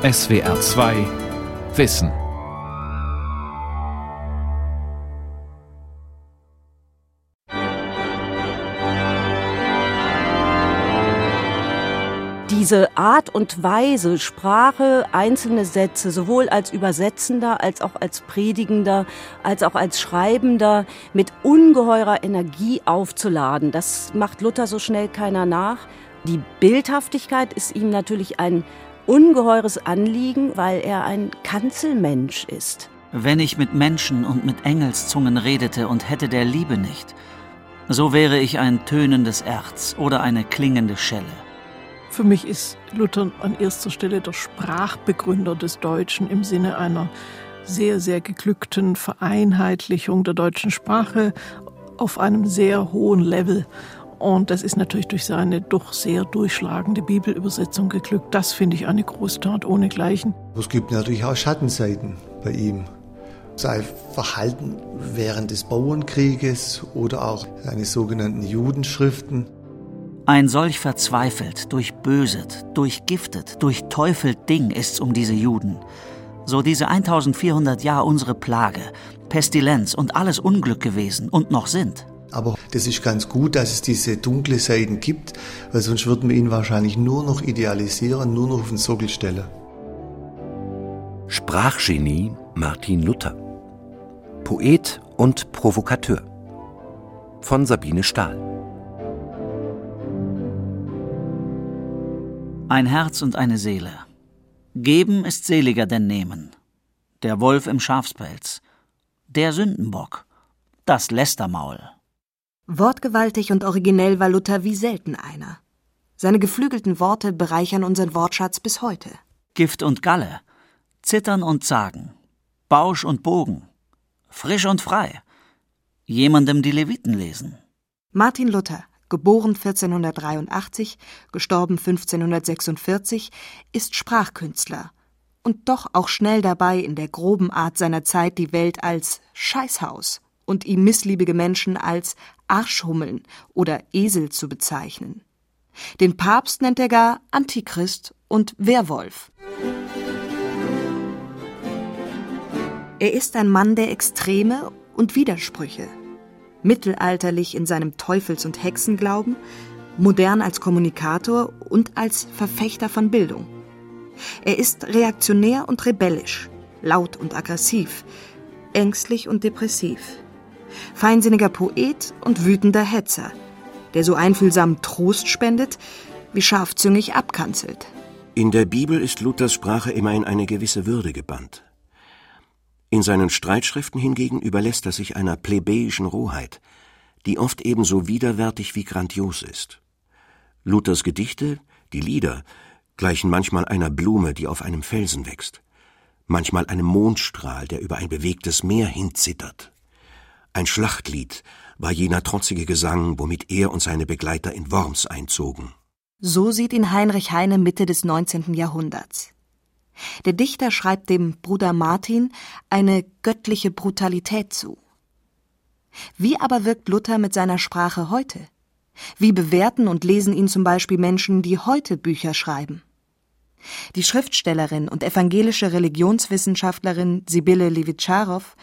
SWR 2 Wissen. diese Art und Weise, Sprache, einzelne Sätze, sowohl als Übersetzender, als auch als Predigender, als auch als Schreibender, mit ungeheurer Energie aufzuladen, das macht Luther so schnell keiner nach. Die Bildhaftigkeit ist ihm natürlich ein ungeheures Anliegen, weil er ein Kanzelmensch ist. Wenn ich mit Menschen und mit Engelszungen redete und hätte der Liebe nicht, so wäre ich ein tönendes Erz oder eine klingende Schelle. Für mich ist Luther an erster Stelle der Sprachbegründer des Deutschen im Sinne einer sehr, sehr geglückten Vereinheitlichung der deutschen Sprache auf einem sehr hohen Level. Und das ist natürlich durch seine doch sehr durchschlagende Bibelübersetzung geglückt. Das finde ich eine Großtat ohnegleichen. Es gibt natürlich auch Schattenseiten bei ihm. Sein Verhalten während des Bauernkrieges oder auch seine sogenannten Judenschriften. Ein solch verzweifelt, durchböset, durchgiftet, durchteufelt Ding ist's um diese Juden. So diese 1400 Jahre unsere Plage, Pestilenz und alles Unglück gewesen und noch sind. Aber das ist ganz gut, dass es diese dunkle Seiten gibt, weil sonst würden wir ihn wahrscheinlich nur noch idealisieren, nur noch auf den Sockel stellen. Sprachgenie Martin Luther. Poet und Provokateur. Von Sabine Stahl. Ein Herz und eine Seele. Geben ist seliger denn nehmen. Der Wolf im Schafspelz. Der Sündenbock. Das Lästermaul. Wortgewaltig und originell war Luther wie selten einer. Seine geflügelten Worte bereichern unseren Wortschatz bis heute. Gift und Galle, Zittern und Zagen, Bausch und Bogen, frisch und frei, jemandem die Leviten lesen. Martin Luther, geboren 1483, gestorben 1546, ist Sprachkünstler und doch auch schnell dabei, in der groben Art seiner Zeit die Welt als Scheißhaus und ihm missliebige Menschen als Arschhummeln oder Esel zu bezeichnen. Den Papst nennt er gar Antichrist und Werwolf. Er ist ein Mann der Extreme und Widersprüche. Mittelalterlich in seinem Teufels- und Hexenglauben, modern als Kommunikator und als Verfechter von Bildung. Er ist reaktionär und rebellisch, laut und aggressiv, ängstlich und depressiv feinsinniger Poet und wütender Hetzer, der so einfühlsam Trost spendet, wie scharfzüngig abkanzelt. In der Bibel ist Luthers Sprache immer in eine gewisse Würde gebannt. In seinen Streitschriften hingegen überlässt er sich einer plebejischen Rohheit, die oft ebenso widerwärtig wie grandios ist. Luthers Gedichte, die Lieder, gleichen manchmal einer Blume, die auf einem Felsen wächst, manchmal einem Mondstrahl, der über ein bewegtes Meer hinzittert. Ein Schlachtlied war jener trotzige Gesang, womit er und seine Begleiter in Worms einzogen. So sieht ihn Heinrich Heine Mitte des 19. Jahrhunderts. Der Dichter schreibt dem Bruder Martin eine göttliche Brutalität zu. Wie aber wirkt Luther mit seiner Sprache heute? Wie bewerten und lesen ihn zum Beispiel Menschen, die heute Bücher schreiben? Die Schriftstellerin und evangelische Religionswissenschaftlerin Sibylle Levitscharow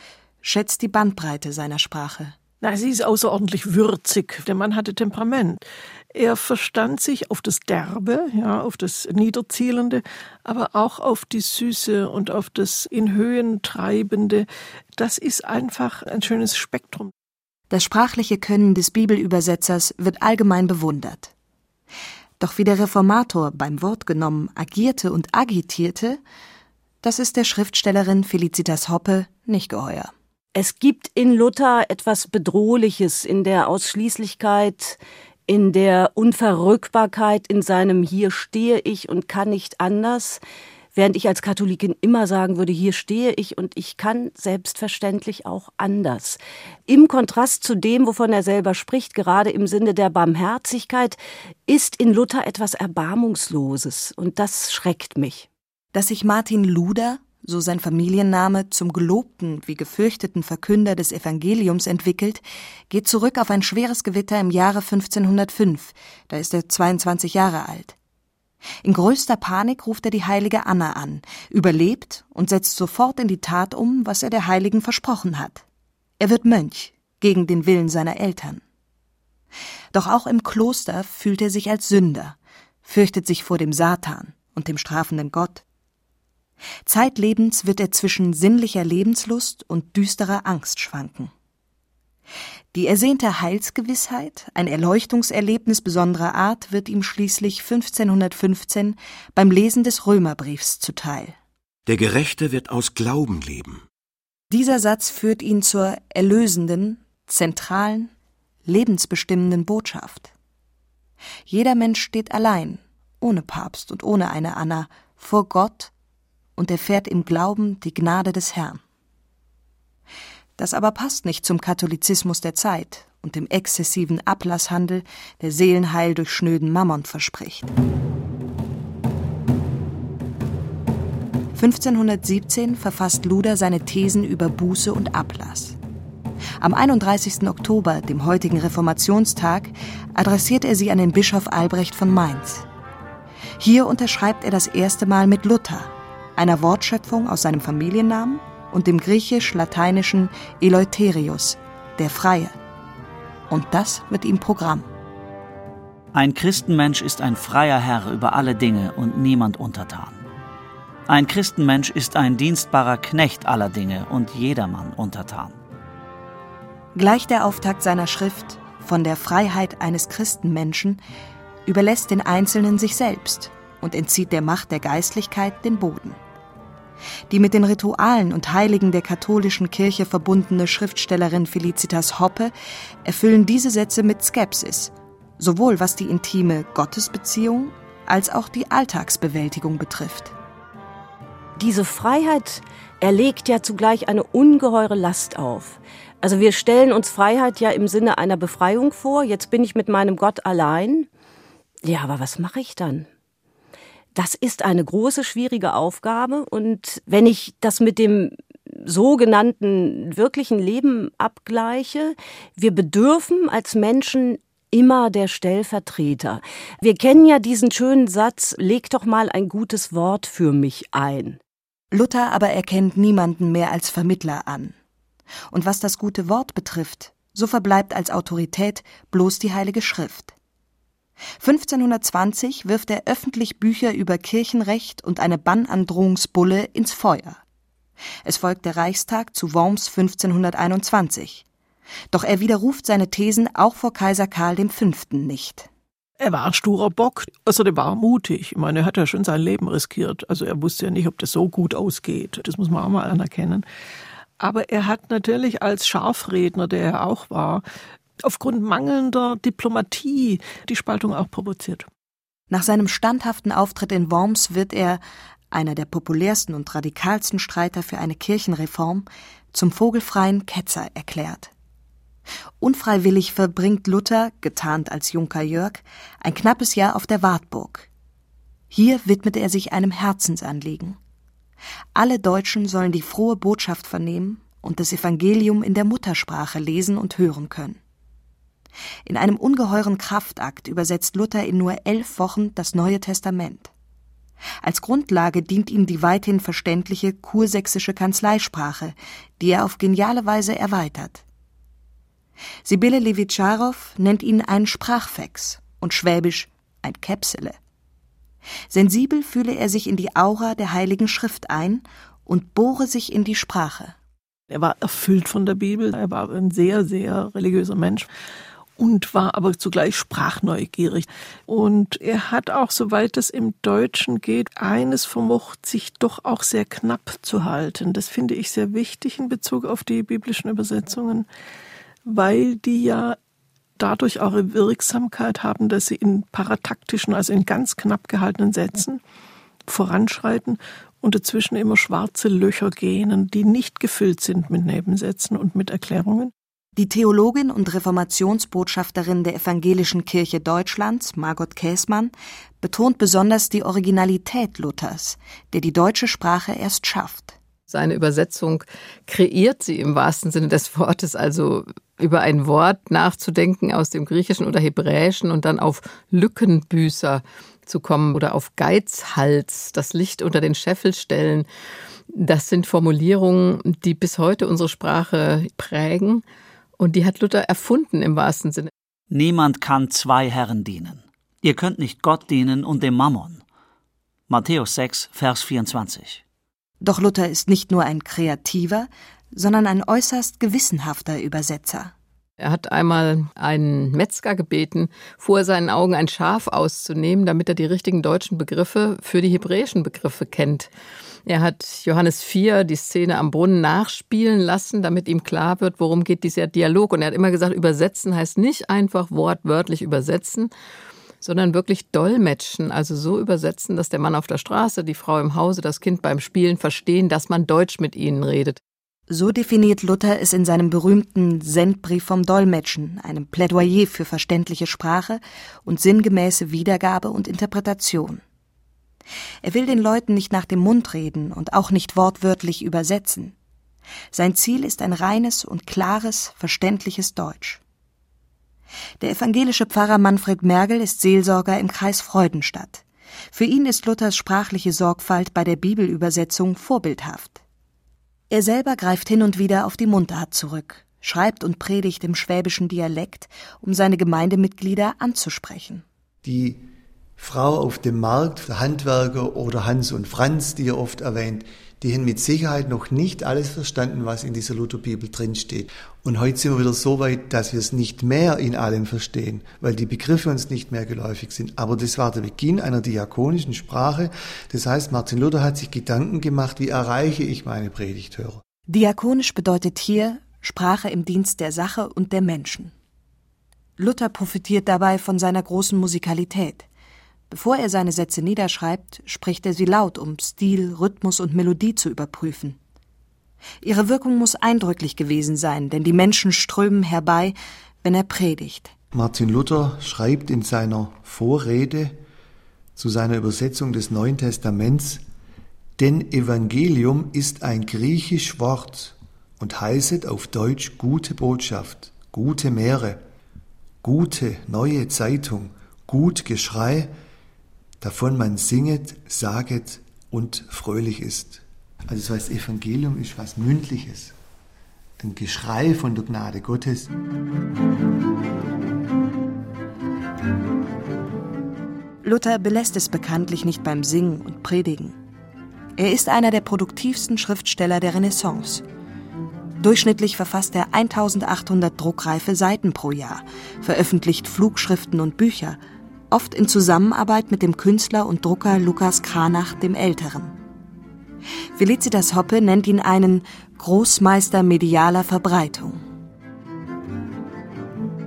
schätzt die Bandbreite seiner Sprache. Na, sie ist außerordentlich würzig. Der Mann hatte Temperament. Er verstand sich auf das Derbe, ja, auf das Niederzielende, aber auch auf die Süße und auf das in Höhen treibende. Das ist einfach ein schönes Spektrum. Das sprachliche Können des Bibelübersetzers wird allgemein bewundert. Doch wie der Reformator beim Wort genommen agierte und agitierte, das ist der Schriftstellerin Felicitas Hoppe nicht geheuer. Es gibt in Luther etwas Bedrohliches in der Ausschließlichkeit, in der Unverrückbarkeit, in seinem Hier stehe ich und kann nicht anders, während ich als Katholikin immer sagen würde, hier stehe ich und ich kann selbstverständlich auch anders. Im Kontrast zu dem, wovon er selber spricht, gerade im Sinne der Barmherzigkeit, ist in Luther etwas Erbarmungsloses und das schreckt mich. Dass sich Martin Luder so sein Familienname, zum gelobten wie gefürchteten Verkünder des Evangeliums entwickelt, geht zurück auf ein schweres Gewitter im Jahre 1505, da ist er 22 Jahre alt. In größter Panik ruft er die heilige Anna an, überlebt und setzt sofort in die Tat um, was er der Heiligen versprochen hat. Er wird Mönch gegen den Willen seiner Eltern. Doch auch im Kloster fühlt er sich als Sünder, fürchtet sich vor dem Satan und dem strafenden Gott. Zeitlebens wird er zwischen sinnlicher Lebenslust und düsterer Angst schwanken. Die ersehnte Heilsgewissheit, ein Erleuchtungserlebnis besonderer Art, wird ihm schließlich 1515 beim Lesen des Römerbriefs zuteil. Der Gerechte wird aus Glauben leben. Dieser Satz führt ihn zur erlösenden, zentralen, lebensbestimmenden Botschaft. Jeder Mensch steht allein, ohne Papst und ohne eine Anna, vor Gott und erfährt im Glauben die Gnade des Herrn. Das aber passt nicht zum Katholizismus der Zeit und dem exzessiven Ablasshandel, der Seelenheil durch schnöden Mammon verspricht. 1517 verfasst Luder seine Thesen über Buße und Ablass. Am 31. Oktober, dem heutigen Reformationstag, adressiert er sie an den Bischof Albrecht von Mainz. Hier unterschreibt er das erste Mal mit Luther, einer Wortschöpfung aus seinem Familiennamen und dem griechisch-lateinischen Eleutherius, der Freie. Und das wird ihm Programm. Ein Christenmensch ist ein freier Herr über alle Dinge und niemand untertan. Ein Christenmensch ist ein dienstbarer Knecht aller Dinge und jedermann untertan. Gleich der Auftakt seiner Schrift von der Freiheit eines Christenmenschen überlässt den Einzelnen sich selbst und entzieht der Macht der Geistlichkeit den Boden. Die mit den Ritualen und Heiligen der katholischen Kirche verbundene Schriftstellerin Felicitas Hoppe erfüllen diese Sätze mit Skepsis, sowohl was die intime Gottesbeziehung als auch die Alltagsbewältigung betrifft. Diese Freiheit erlegt ja zugleich eine ungeheure Last auf. Also wir stellen uns Freiheit ja im Sinne einer Befreiung vor. Jetzt bin ich mit meinem Gott allein. Ja, aber was mache ich dann? Das ist eine große, schwierige Aufgabe. Und wenn ich das mit dem sogenannten wirklichen Leben abgleiche, wir bedürfen als Menschen immer der Stellvertreter. Wir kennen ja diesen schönen Satz, leg doch mal ein gutes Wort für mich ein. Luther aber erkennt niemanden mehr als Vermittler an. Und was das gute Wort betrifft, so verbleibt als Autorität bloß die Heilige Schrift. 1520 wirft er öffentlich Bücher über Kirchenrecht und eine Bannandrohungsbulle ins Feuer. Es folgt der Reichstag zu Worms 1521. Doch er widerruft seine Thesen auch vor Kaiser Karl V. nicht. Er war ein sturer Bock, also der war mutig. Ich meine, er hat ja schon sein Leben riskiert. Also er wusste ja nicht, ob das so gut ausgeht. Das muss man auch mal anerkennen. Aber er hat natürlich als Scharfredner, der er auch war, aufgrund mangelnder Diplomatie die Spaltung auch provoziert. Nach seinem standhaften Auftritt in Worms wird er, einer der populärsten und radikalsten Streiter für eine Kirchenreform, zum vogelfreien Ketzer erklärt. Unfreiwillig verbringt Luther, getarnt als Junker Jörg, ein knappes Jahr auf der Wartburg. Hier widmet er sich einem Herzensanliegen. Alle Deutschen sollen die frohe Botschaft vernehmen und das Evangelium in der Muttersprache lesen und hören können. In einem ungeheuren Kraftakt übersetzt Luther in nur elf Wochen das Neue Testament. Als Grundlage dient ihm die weithin verständliche kursächsische Kanzleisprache, die er auf geniale Weise erweitert. Sibylle Levitscharow nennt ihn einen Sprachfex und schwäbisch ein Käpsele. Sensibel fühle er sich in die Aura der Heiligen Schrift ein und bohre sich in die Sprache. Er war erfüllt von der Bibel, er war ein sehr, sehr religiöser Mensch und war aber zugleich sprachneugierig. Und er hat auch, soweit es im Deutschen geht, eines vermocht, sich doch auch sehr knapp zu halten. Das finde ich sehr wichtig in Bezug auf die biblischen Übersetzungen, weil die ja dadurch auch eine Wirksamkeit haben, dass sie in parataktischen, also in ganz knapp gehaltenen Sätzen voranschreiten und dazwischen immer schwarze Löcher gähnen, die nicht gefüllt sind mit Nebensätzen und mit Erklärungen. Die Theologin und Reformationsbotschafterin der Evangelischen Kirche Deutschlands, Margot Käßmann, betont besonders die Originalität Luthers, der die deutsche Sprache erst schafft. Seine Übersetzung kreiert sie im wahrsten Sinne des Wortes, also über ein Wort nachzudenken aus dem Griechischen oder Hebräischen und dann auf Lückenbüßer zu kommen oder auf Geizhals, das Licht unter den Scheffel stellen. Das sind Formulierungen, die bis heute unsere Sprache prägen und die hat Luther erfunden im wahrsten Sinne. Niemand kann zwei Herren dienen. Ihr könnt nicht Gott dienen und dem Mammon. Matthäus 6, Vers 24. Doch Luther ist nicht nur ein kreativer, sondern ein äußerst gewissenhafter Übersetzer. Er hat einmal einen Metzger gebeten, vor seinen Augen ein Schaf auszunehmen, damit er die richtigen deutschen Begriffe für die hebräischen Begriffe kennt. Er hat Johannes 4 die Szene am Brunnen nachspielen lassen, damit ihm klar wird, worum geht dieser Dialog. Und er hat immer gesagt, übersetzen heißt nicht einfach wortwörtlich übersetzen, sondern wirklich dolmetschen, also so übersetzen, dass der Mann auf der Straße, die Frau im Hause, das Kind beim Spielen verstehen, dass man Deutsch mit ihnen redet. So definiert Luther es in seinem berühmten Sendbrief vom Dolmetschen, einem Plädoyer für verständliche Sprache und sinngemäße Wiedergabe und Interpretation. Er will den Leuten nicht nach dem Mund reden und auch nicht wortwörtlich übersetzen. Sein Ziel ist ein reines und klares, verständliches Deutsch. Der evangelische Pfarrer Manfred Mergel ist Seelsorger im Kreis Freudenstadt. Für ihn ist Luthers sprachliche Sorgfalt bei der Bibelübersetzung vorbildhaft. Er selber greift hin und wieder auf die Mundart zurück, schreibt und predigt im schwäbischen Dialekt, um seine Gemeindemitglieder anzusprechen. Die Frau auf dem Markt, der Handwerker oder Hans und Franz, die er oft erwähnt, die haben mit Sicherheit noch nicht alles verstanden, was in dieser Lutherbibel drinsteht. Und heute sind wir wieder so weit, dass wir es nicht mehr in allem verstehen, weil die Begriffe uns nicht mehr geläufig sind. Aber das war der Beginn einer diakonischen Sprache. Das heißt, Martin Luther hat sich Gedanken gemacht, wie erreiche ich meine Predigthörer. Diakonisch bedeutet hier Sprache im Dienst der Sache und der Menschen. Luther profitiert dabei von seiner großen Musikalität. Bevor er seine Sätze niederschreibt, spricht er sie laut, um Stil, Rhythmus und Melodie zu überprüfen. Ihre Wirkung muss eindrücklich gewesen sein, denn die Menschen strömen herbei, wenn er predigt. Martin Luther schreibt in seiner Vorrede zu seiner Übersetzung des Neuen Testaments, denn Evangelium ist ein griechisch Wort und heißet auf Deutsch gute Botschaft, gute Meere, gute neue Zeitung, gut Geschrei, davon man singet, saget und fröhlich ist. Also das heißt, Evangelium ist was Mündliches, ein Geschrei von der Gnade Gottes. Luther belässt es bekanntlich nicht beim Singen und Predigen. Er ist einer der produktivsten Schriftsteller der Renaissance. Durchschnittlich verfasst er 1800 druckreife Seiten pro Jahr, veröffentlicht Flugschriften und Bücher – oft in Zusammenarbeit mit dem Künstler und Drucker Lukas Kranach dem Älteren. Felicitas Hoppe nennt ihn einen Großmeister medialer Verbreitung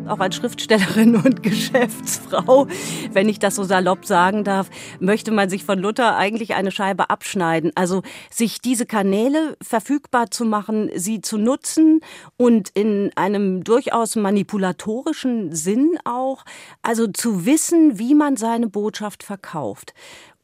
auch als Schriftstellerin und Geschäftsfrau, wenn ich das so salopp sagen darf, möchte man sich von Luther eigentlich eine Scheibe abschneiden. Also sich diese Kanäle verfügbar zu machen, sie zu nutzen und in einem durchaus manipulatorischen Sinn auch, also zu wissen, wie man seine Botschaft verkauft.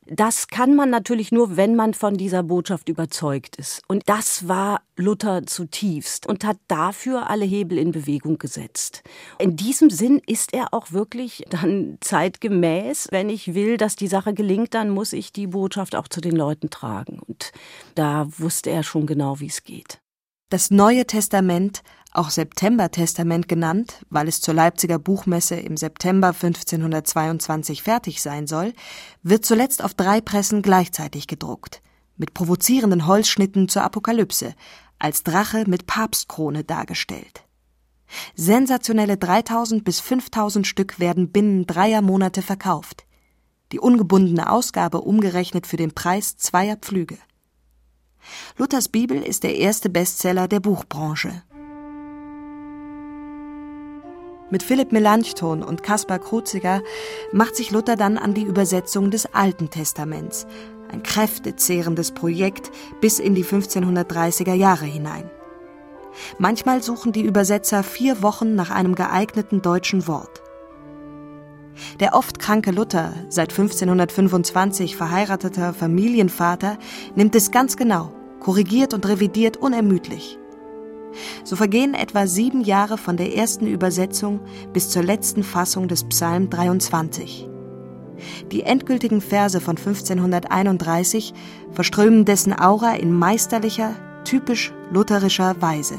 Das kann man natürlich nur, wenn man von dieser Botschaft überzeugt ist. Und das war Luther zutiefst und hat dafür alle Hebel in Bewegung gesetzt. In diesem Sinn ist er auch wirklich dann zeitgemäß. Wenn ich will, dass die Sache gelingt, dann muss ich die Botschaft auch zu den Leuten tragen. Und da wusste er schon genau, wie es geht. Das Neue Testament auch Septembertestament genannt, weil es zur Leipziger Buchmesse im September 1522 fertig sein soll, wird zuletzt auf drei Pressen gleichzeitig gedruckt, mit provozierenden Holzschnitten zur Apokalypse, als Drache mit Papstkrone dargestellt. Sensationelle 3000 bis 5000 Stück werden binnen dreier Monate verkauft. Die ungebundene Ausgabe umgerechnet für den Preis zweier Pflüge. Luthers Bibel ist der erste Bestseller der Buchbranche. Mit Philipp Melanchthon und Caspar Kruziger macht sich Luther dann an die Übersetzung des Alten Testaments, ein kräftezehrendes Projekt bis in die 1530er Jahre hinein. Manchmal suchen die Übersetzer vier Wochen nach einem geeigneten deutschen Wort. Der oft kranke Luther, seit 1525 verheirateter Familienvater, nimmt es ganz genau, korrigiert und revidiert unermüdlich. So vergehen etwa sieben Jahre von der ersten Übersetzung bis zur letzten Fassung des Psalm 23. Die endgültigen Verse von 1531 verströmen dessen Aura in meisterlicher, typisch lutherischer Weise.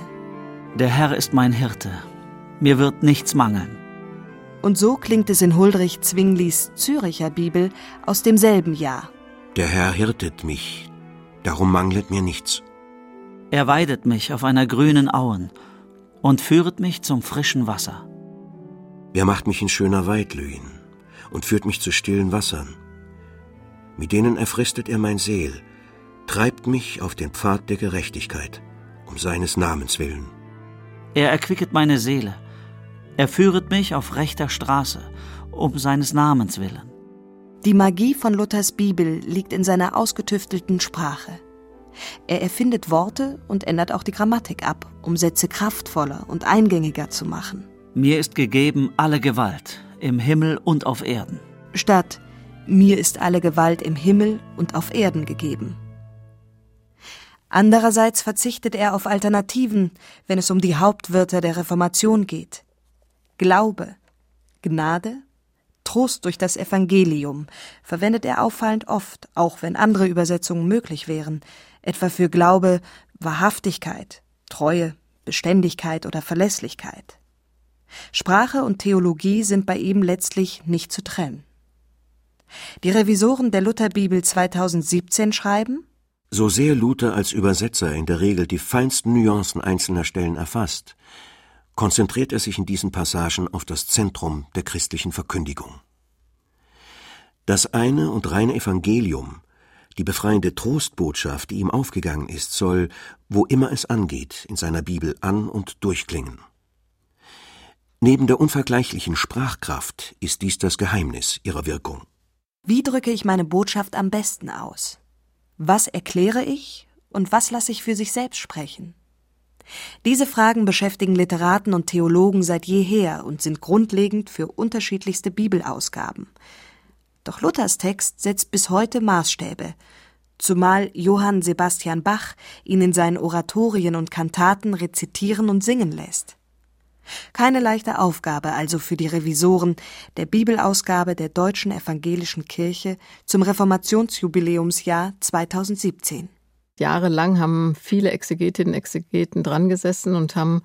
Der Herr ist mein Hirte, mir wird nichts mangeln. Und so klingt es in Huldrych Zwinglis Züricher Bibel aus demselben Jahr. Der Herr hirtet mich, darum manglet mir nichts. Er weidet mich auf einer grünen Auen und führet mich zum frischen Wasser. Er macht mich in schöner Weidlühen und führt mich zu stillen Wassern. Mit denen erfristet er mein Seel, treibt mich auf den Pfad der Gerechtigkeit, um seines Namens willen. Er erquicket meine Seele, er führet mich auf rechter Straße, um seines Namens willen. Die Magie von Luthers Bibel liegt in seiner ausgetüftelten Sprache. Er erfindet Worte und ändert auch die Grammatik ab, um Sätze kraftvoller und eingängiger zu machen. Mir ist gegeben alle Gewalt im Himmel und auf Erden. Statt mir ist alle Gewalt im Himmel und auf Erden gegeben. Andererseits verzichtet er auf Alternativen, wenn es um die Hauptwörter der Reformation geht. Glaube, Gnade, Trost durch das Evangelium verwendet er auffallend oft, auch wenn andere Übersetzungen möglich wären, etwa für Glaube, Wahrhaftigkeit, Treue, Beständigkeit oder Verlässlichkeit. Sprache und Theologie sind bei ihm letztlich nicht zu trennen. Die Revisoren der Lutherbibel 2017 schreiben, so sehr Luther als Übersetzer in der Regel die feinsten Nuancen einzelner Stellen erfasst, konzentriert er sich in diesen Passagen auf das Zentrum der christlichen Verkündigung. Das eine und reine Evangelium, die befreiende Trostbotschaft, die ihm aufgegangen ist, soll, wo immer es angeht, in seiner Bibel an und durchklingen. Neben der unvergleichlichen Sprachkraft ist dies das Geheimnis ihrer Wirkung. Wie drücke ich meine Botschaft am besten aus? Was erkläre ich und was lasse ich für sich selbst sprechen? Diese Fragen beschäftigen Literaten und Theologen seit jeher und sind grundlegend für unterschiedlichste Bibelausgaben. Doch Luthers Text setzt bis heute Maßstäbe, zumal Johann Sebastian Bach ihn in seinen Oratorien und Kantaten rezitieren und singen lässt. Keine leichte Aufgabe also für die Revisoren der Bibelausgabe der Deutschen Evangelischen Kirche zum Reformationsjubiläumsjahr 2017. Jahrelang haben viele Exegetinnen und Exegeten dran gesessen und haben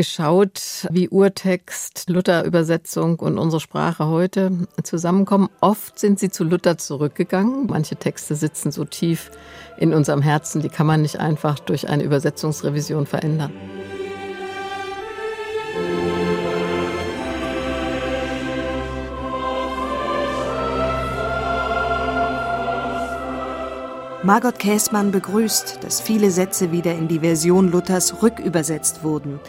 geschaut, wie Urtext, Luther-Übersetzung und unsere Sprache heute zusammenkommen. Oft sind sie zu Luther zurückgegangen. Manche Texte sitzen so tief in unserem Herzen, die kann man nicht einfach durch eine Übersetzungsrevision verändern. Margot Käßmann begrüßt, dass viele Sätze wieder in die Version Luthers rückübersetzt wurden.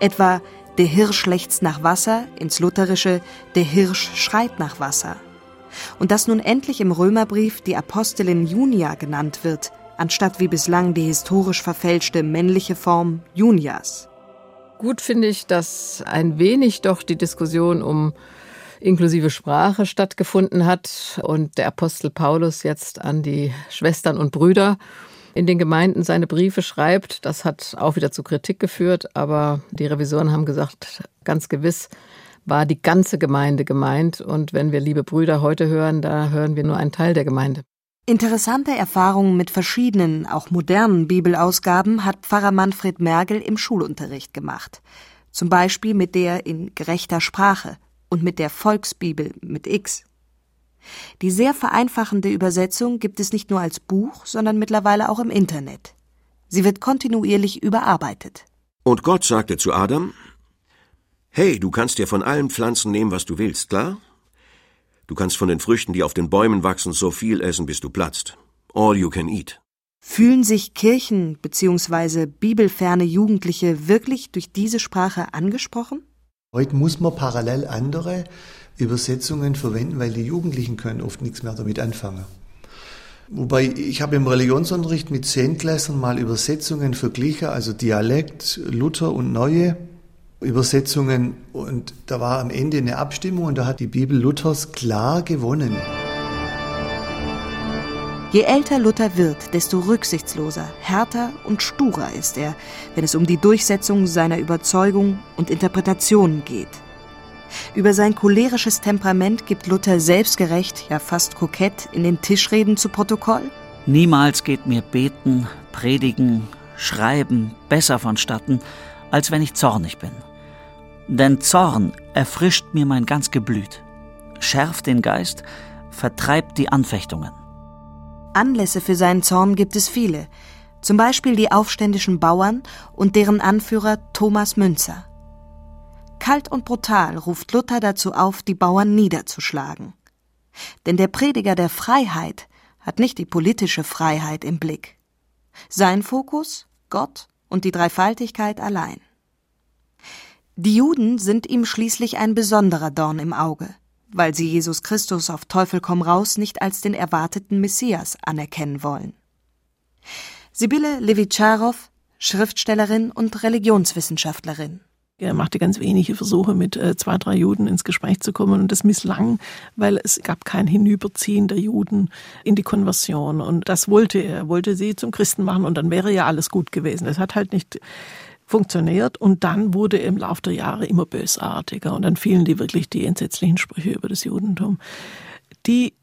Etwa der Hirsch lechzt nach Wasser ins Lutherische der Hirsch schreit nach Wasser. Und dass nun endlich im Römerbrief die Apostelin Junia genannt wird, anstatt wie bislang die historisch verfälschte männliche Form Junias. Gut finde ich, dass ein wenig doch die Diskussion um inklusive Sprache stattgefunden hat und der Apostel Paulus jetzt an die Schwestern und Brüder in den Gemeinden seine Briefe schreibt. Das hat auch wieder zu Kritik geführt, aber die Revisoren haben gesagt, ganz gewiss war die ganze Gemeinde gemeint. Und wenn wir liebe Brüder heute hören, da hören wir nur einen Teil der Gemeinde. Interessante Erfahrungen mit verschiedenen, auch modernen Bibelausgaben hat Pfarrer Manfred Mergel im Schulunterricht gemacht. Zum Beispiel mit der in gerechter Sprache und mit der Volksbibel mit X. Die sehr vereinfachende Übersetzung gibt es nicht nur als Buch, sondern mittlerweile auch im Internet. Sie wird kontinuierlich überarbeitet. Und Gott sagte zu Adam, Hey, du kannst dir von allen Pflanzen nehmen, was du willst, klar? Du kannst von den Früchten, die auf den Bäumen wachsen, so viel essen, bis du platzt. All you can eat. Fühlen sich Kirchen bzw. bibelferne Jugendliche wirklich durch diese Sprache angesprochen? Heute muss man parallel andere Übersetzungen verwenden, weil die Jugendlichen können oft nichts mehr damit anfangen. Wobei ich habe im Religionsunterricht mit Zehntklässern mal Übersetzungen verglichen, also Dialekt, Luther und Neue Übersetzungen und da war am Ende eine Abstimmung und da hat die Bibel Luthers klar gewonnen. Je älter Luther wird, desto rücksichtsloser, härter und sturer ist er, wenn es um die Durchsetzung seiner Überzeugung und Interpretationen geht. Über sein cholerisches Temperament gibt Luther selbstgerecht, ja fast kokett in den Tischreden zu Protokoll. Niemals geht mir Beten, Predigen, Schreiben besser vonstatten, als wenn ich zornig bin. Denn Zorn erfrischt mir mein ganz Geblüt, schärft den Geist, vertreibt die Anfechtungen. Anlässe für seinen Zorn gibt es viele, zum Beispiel die aufständischen Bauern und deren Anführer Thomas Münzer. Kalt und brutal ruft Luther dazu auf, die Bauern niederzuschlagen. Denn der Prediger der Freiheit hat nicht die politische Freiheit im Blick. Sein Fokus Gott und die Dreifaltigkeit allein. Die Juden sind ihm schließlich ein besonderer Dorn im Auge, weil sie Jesus Christus auf Teufel komm raus nicht als den erwarteten Messias anerkennen wollen. Sibylle Levitscharow, Schriftstellerin und Religionswissenschaftlerin. Er machte ganz wenige Versuche, mit äh, zwei, drei Juden ins Gespräch zu kommen und das misslang, weil es gab kein Hinüberziehen der Juden in die Konversion und das wollte er. Er wollte sie zum Christen machen und dann wäre ja alles gut gewesen. Es hat halt nicht funktioniert und dann wurde er im Laufe der Jahre immer bösartiger und dann fielen die wirklich die entsetzlichen Sprüche über das Judentum, die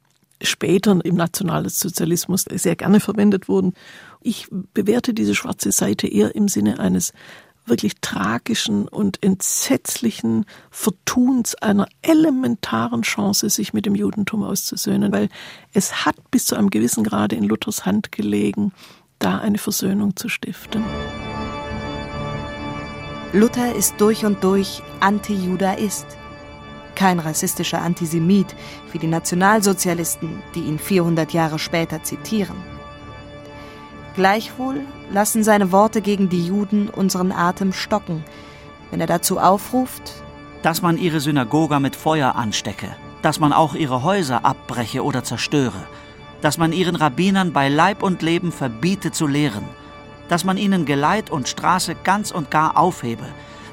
später im Nationalsozialismus sehr gerne verwendet wurden. Ich bewerte diese schwarze Seite eher im Sinne eines wirklich tragischen und entsetzlichen Vertuns einer elementaren Chance, sich mit dem Judentum auszusöhnen, weil es hat bis zu einem gewissen Grade in Luthers Hand gelegen, da eine Versöhnung zu stiften. Luther ist durch und durch Anti-Judaist. Kein rassistischer Antisemit wie die Nationalsozialisten, die ihn 400 Jahre später zitieren. Gleichwohl lassen seine Worte gegen die Juden unseren Atem stocken, wenn er dazu aufruft, dass man ihre Synagoge mit Feuer anstecke, dass man auch ihre Häuser abbreche oder zerstöre, dass man ihren Rabbinern bei Leib und Leben verbiete zu lehren, dass man ihnen Geleit und Straße ganz und gar aufhebe,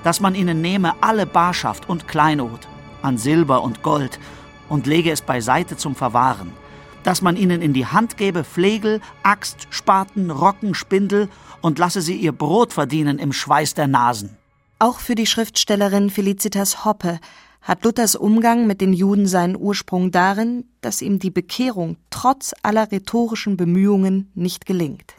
dass man ihnen nehme alle Barschaft und Kleinod an Silber und Gold und lege es beiseite zum Verwahren, dass man ihnen in die Hand gebe Flegel, Axt, Spaten, Rocken, Spindel und lasse sie ihr Brot verdienen im Schweiß der Nasen. Auch für die Schriftstellerin Felicitas Hoppe hat Luthers Umgang mit den Juden seinen Ursprung darin, dass ihm die Bekehrung trotz aller rhetorischen Bemühungen nicht gelingt.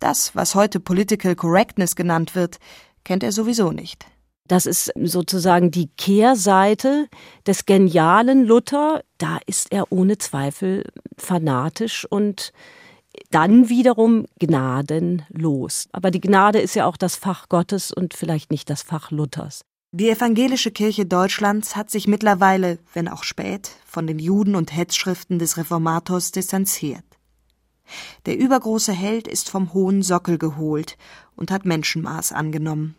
Das, was heute Political Correctness genannt wird, kennt er sowieso nicht. Das ist sozusagen die Kehrseite des genialen Luther. Da ist er ohne Zweifel fanatisch und dann wiederum gnadenlos. Aber die Gnade ist ja auch das Fach Gottes und vielleicht nicht das Fach Luthers. Die evangelische Kirche Deutschlands hat sich mittlerweile, wenn auch spät, von den Juden und Hetzschriften des Reformators distanziert. Der übergroße Held ist vom hohen Sockel geholt und hat Menschenmaß angenommen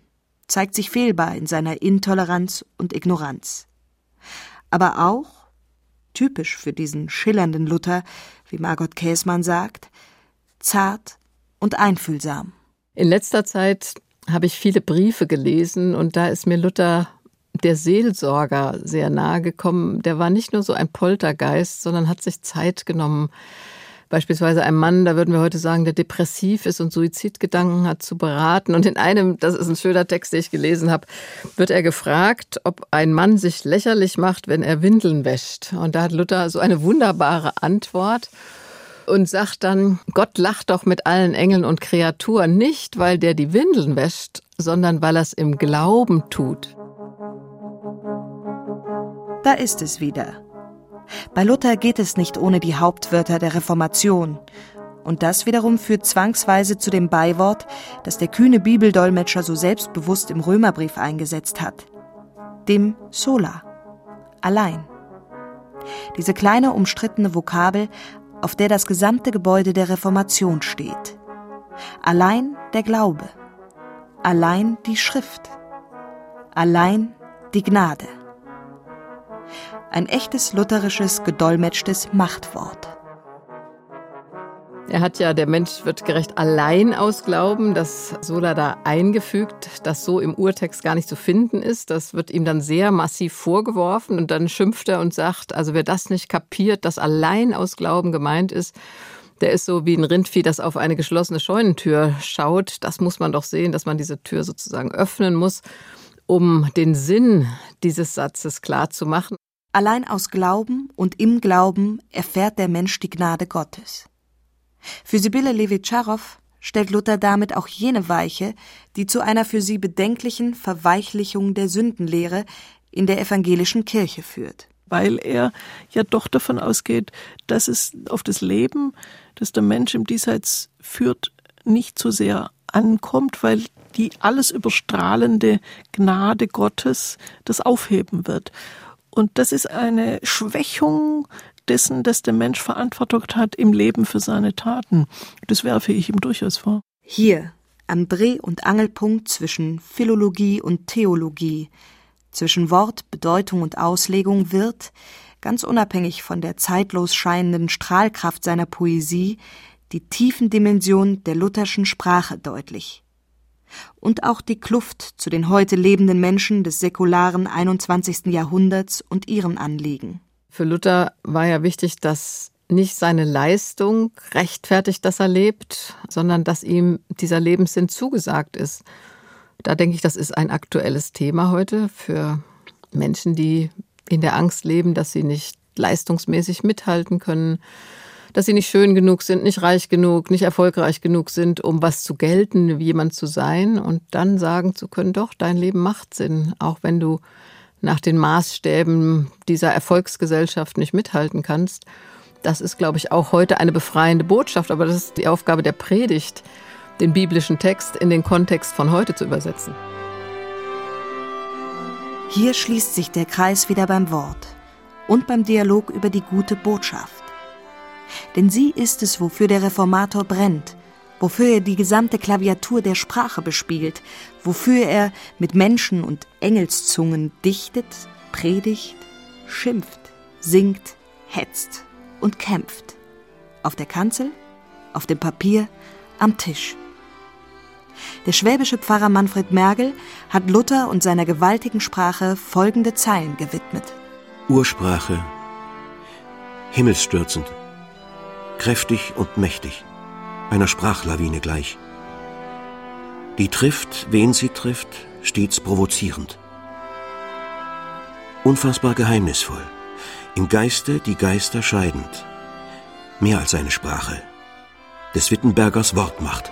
zeigt sich fehlbar in seiner Intoleranz und Ignoranz. Aber auch, typisch für diesen schillernden Luther, wie Margot Käßmann sagt, zart und einfühlsam. In letzter Zeit habe ich viele Briefe gelesen und da ist mir Luther der Seelsorger sehr nahe gekommen. Der war nicht nur so ein Poltergeist, sondern hat sich Zeit genommen, beispielsweise einem Mann, da würden wir heute sagen, der depressiv ist und Suizidgedanken hat, zu beraten. Und in einem, das ist ein schöner Text, den ich gelesen habe, wird er gefragt, ob ein Mann sich lächerlich macht, wenn er Windeln wäscht. Und da hat Luther so eine wunderbare Antwort und sagt dann, Gott lacht doch mit allen Engeln und Kreaturen nicht, weil der die Windeln wäscht, sondern weil er es im Glauben tut. Da ist es wieder. Bei Luther geht es nicht ohne die Hauptwörter der Reformation. Und das wiederum führt zwangsweise zu dem Beiwort, das der kühne Bibeldolmetscher so selbstbewusst im Römerbrief eingesetzt hat. Dem Sola. Allein. Diese kleine umstrittene Vokabel, auf der das gesamte Gebäude der Reformation steht. Allein der Glaube. Allein die Schrift. Allein die Gnade ein echtes lutherisches, gedolmetschtes Machtwort. Er hat ja, der Mensch wird gerecht allein aus Glauben, das Sola da eingefügt, das so im Urtext gar nicht zu finden ist. Das wird ihm dann sehr massiv vorgeworfen und dann schimpft er und sagt, also wer das nicht kapiert, dass allein aus Glauben gemeint ist, der ist so wie ein Rindvieh, das auf eine geschlossene Scheunentür schaut. Das muss man doch sehen, dass man diese Tür sozusagen öffnen muss. um den Sinn dieses Satzes klar zu machen. Allein aus Glauben und im Glauben erfährt der Mensch die Gnade Gottes. Für Sibylle Levitscharow stellt Luther damit auch jene Weiche, die zu einer für sie bedenklichen Verweichlichung der Sündenlehre in der evangelischen Kirche führt. Weil er ja doch davon ausgeht, dass es auf das Leben, das der Mensch im Diesseits führt, nicht so sehr ankommt, weil die alles überstrahlende Gnade Gottes das aufheben wird. Und das ist eine Schwächung dessen, dass der Mensch Verantwortung hat im Leben für seine Taten. Das werfe ich ihm durchaus vor. Hier, am Dreh- und Angelpunkt zwischen Philologie und Theologie, zwischen Wort, Bedeutung und Auslegung wird, ganz unabhängig von der zeitlos scheinenden Strahlkraft seiner Poesie, die tiefen Dimension der lutherschen Sprache deutlich. Und auch die Kluft zu den heute lebenden Menschen des säkularen 21. Jahrhunderts und ihren Anliegen. Für Luther war ja wichtig, dass nicht seine Leistung rechtfertigt, dass er lebt, sondern dass ihm dieser Lebenssinn zugesagt ist. Da denke ich, das ist ein aktuelles Thema heute für Menschen, die in der Angst leben, dass sie nicht leistungsmäßig mithalten können, dass sie nicht schön genug sind, nicht reich genug, nicht erfolgreich genug sind, um was zu gelten, wie jemand zu sein und dann sagen zu können, doch, dein Leben macht Sinn, auch wenn du nach den Maßstäben dieser Erfolgsgesellschaft nicht mithalten kannst. Das ist, glaube ich, auch heute eine befreiende Botschaft, aber das ist die Aufgabe der Predigt, den biblischen Text in den Kontext von heute zu übersetzen. Hier schließt sich der Kreis wieder beim Wort und beim Dialog über die gute Botschaft. Denn sie ist es, wofür der Reformator brennt, wofür er die gesamte Klaviatur der Sprache bespielt, wofür er mit Menschen und Engelszungen dichtet, predigt, schimpft, singt, hetzt und kämpft. Auf der Kanzel, auf dem Papier, am Tisch. Der schwäbische Pfarrer Manfred Mergel hat Luther und seiner gewaltigen Sprache folgende Zeilen gewidmet. Ursprache, himmelsstürzend, kräftig und mächtig, einer Sprachlawine gleich. Die trifft, wen sie trifft, stets provozierend. Unfassbar geheimnisvoll, im Geiste die Geister scheidend, mehr als eine Sprache, des Wittenbergers Wortmacht.